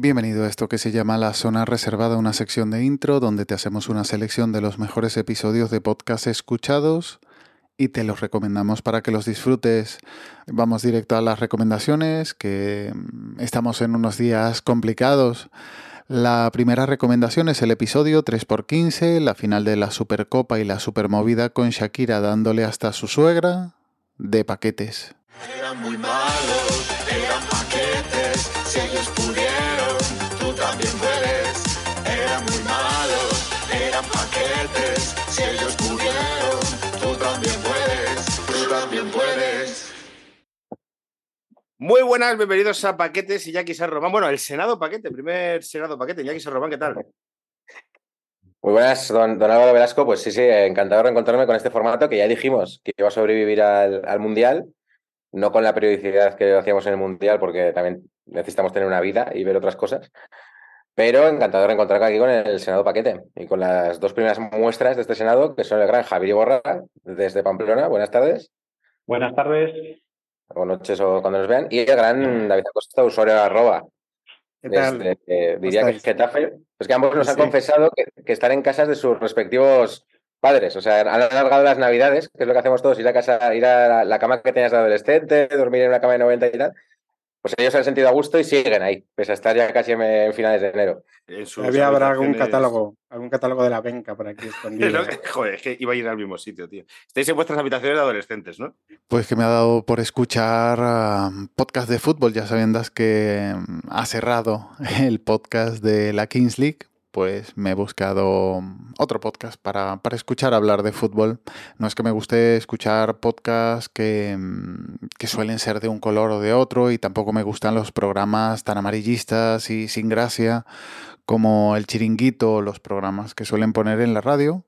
Bienvenido a esto que se llama La Zona Reservada, una sección de intro donde te hacemos una selección de los mejores episodios de podcast escuchados y te los recomendamos para que los disfrutes. Vamos directo a las recomendaciones, que mm, estamos en unos días complicados. La primera recomendación es el episodio 3x15, la final de la Supercopa y la Supermovida con Shakira dándole hasta su suegra de paquetes. Eran muy malos, eran paquetes, Muy buenas, bienvenidos a Paquetes y Jackie San Román. Bueno, el Senado Paquete, primer Senado Paquete. Jackie San Román, ¿qué tal? Muy buenas, don, don Álvaro Velasco. Pues sí, sí, encantado de reencontrarme con este formato que ya dijimos que iba a sobrevivir al, al Mundial, no con la periodicidad que hacíamos en el Mundial, porque también necesitamos tener una vida y ver otras cosas. Pero encantado de reencontrarme aquí con el Senado Paquete y con las dos primeras muestras de este Senado, que son el gran Javier Borra, desde Pamplona. Buenas tardes. Buenas tardes. O noches o cuando nos vean. Y el gran David Acosta, usuario de arroba. ¿Qué tal? Desde, eh, diría que? Getafe. Pues que ambos nos han Sí. confesado que, que están en casas de sus respectivos padres. O sea, han alargado las navidades, que es lo que hacemos todos, ir a casa, ir a la, la cama que tenías de adolescente, dormir en una cama de 90 y tal. Pues ellos se han sentido a gusto y siguen ahí, pese a estar ya casi en, en finales de enero. Había habrá algún catálogo, algún catálogo de la venca por aquí escondido. Que- Joder, es que iba a ir al mismo sitio, tío. Estáis en vuestras habitaciones de adolescentes, ¿no? Pues que me ha dado por escuchar ah, podcast de fútbol, ya sabiendo que mm, ha cerrado el podcast de la Kings League, pues me he buscado mm, otro podcast para, para escuchar hablar de fútbol. No es que me guste escuchar podcasts que, mm, que suelen ser de un color o de otro y tampoco me gustan los programas tan amarillistas y sin gracia como el chiringuito o los programas que suelen poner en la radio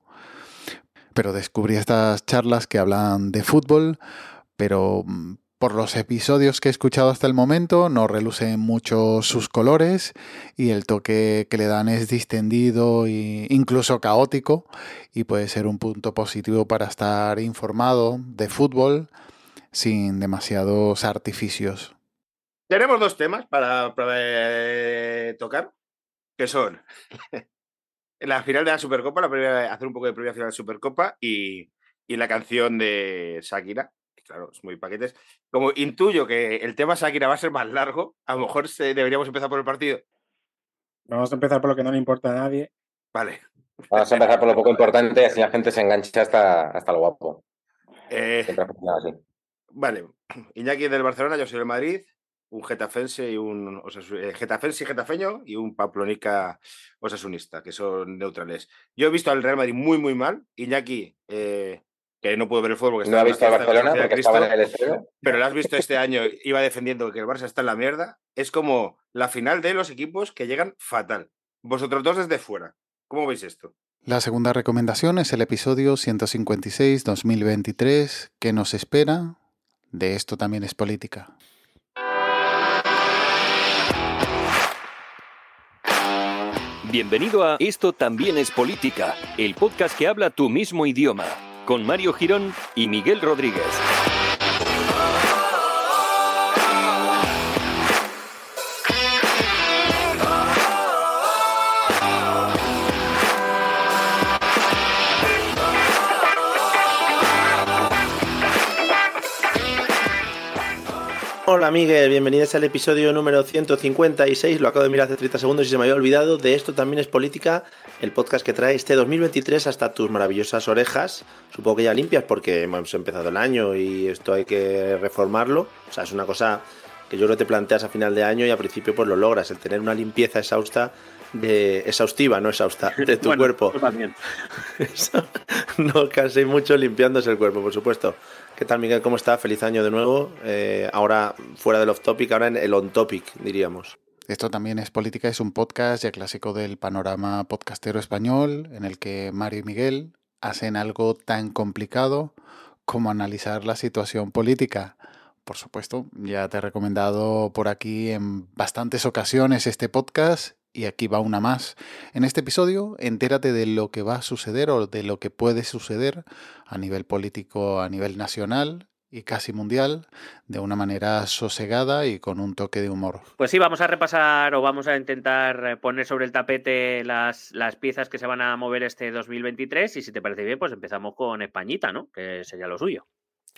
pero descubrí estas charlas que hablan de fútbol, pero mm, por los episodios que he escuchado hasta el momento no relucen mucho sus colores y el toque que le dan es distendido e incluso caótico y puede ser un punto positivo para estar informado de fútbol sin demasiados artificios. Tenemos dos temas para, eh, tocar, que son la final de la Supercopa, la previa- hacer un poco de previa final de la Supercopa y, y la canción de Shakira. Claro, es muy paquetes. Como intuyo que el tema Shakira va a ser más largo, a lo mejor se- deberíamos empezar por el partido. Vamos a empezar por lo que no le importa a nadie. Vale. Vamos a empezar por lo poco importante, así la gente se engancha hasta, hasta lo guapo. Eh, Siempre ha funcionado así. Vale, Iñaki es del Barcelona, yo soy del Madrid, un getafense y un osasu- eh, getafense y getafeño y un pamplonica osasunista, que son neutrales. Yo he visto al Real Madrid muy, muy mal. Iñaki, eh, que no pudo ver el fútbol porque No ha estaba en visto a Barcelona porque estaba en el estreno. pero lo has visto este año, iba defendiendo que el Barça está en la mierda. Es como la final de los equipos que llegan fatal. Vosotros dos desde fuera. ¿Cómo veis esto? La segunda recomendación es el episodio 156-2023 que nos espera. De esto también es política. Bienvenido a Esto también es política, el podcast que habla tu mismo idioma, con Mario Girón y Miguel Rodríguez. Hola Miguel, bienvenidos al episodio número 156, lo acabo de mirar hace 30 segundos y se me había olvidado, de esto también es política, el podcast que trae este 2023 hasta tus maravillosas orejas, supongo que ya limpias porque hemos empezado el año y esto hay que reformarlo, o sea, es una cosa que yo creo que te planteas a final de año y al principio pues lo logras, el tener una limpieza exhausta de exhaustiva, no exhausta, de tu Bueno, cuerpo. también. No canséis mucho limpiándose el cuerpo, por supuesto. ¿Qué tal, Miguel? ¿Cómo está? Feliz año de nuevo. Eh, ahora fuera del off topic, ahora en el on topic, diríamos. Esto también es política, es un podcast ya clásico del panorama podcastero español en el que Mario y Miguel hacen algo tan complicado como analizar la situación política. Por supuesto, ya te he recomendado por aquí en bastantes ocasiones este podcast y aquí va una más. En este episodio, entérate de lo que va a suceder o de lo que puede suceder a nivel político, a nivel nacional y casi mundial de una manera sosegada y con un toque de humor. Pues sí, vamos a repasar o vamos a intentar eh, poner sobre el tapete las, las piezas que se van a mover este 2023 y si te parece bien, pues empezamos con Españita, ¿no? Que sería lo suyo.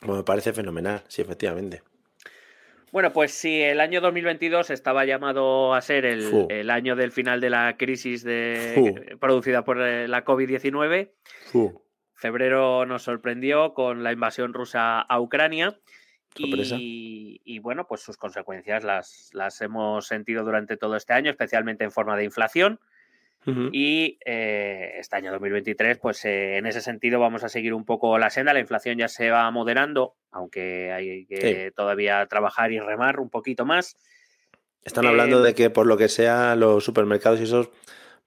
Bueno, me parece fenomenal, sí, efectivamente. Bueno, pues si el año 2022 estaba llamado a ser el, el año del final de la crisis de, producida por eh, la COVID-19, febrero nos sorprendió con la invasión rusa a Ucrania. Y, y, bueno, pues sus consecuencias las, las hemos sentido durante todo este año, especialmente en forma de inflación. Y eh, este año 2023, pues eh, en ese sentido vamos a seguir un poco la senda. La inflación ya se va moderando, aunque hay que sí. todavía trabajar y remar un poquito más. Están hablando eh, de que por lo que sea los supermercados y esos,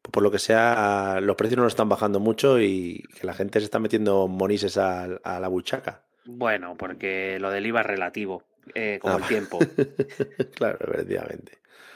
por lo que sea, los precios no están bajando mucho y que la gente se está metiendo monises a, a la buchaca. Bueno, porque lo del IVA es relativo, eh, como ah, el tiempo. claro, efectivamente.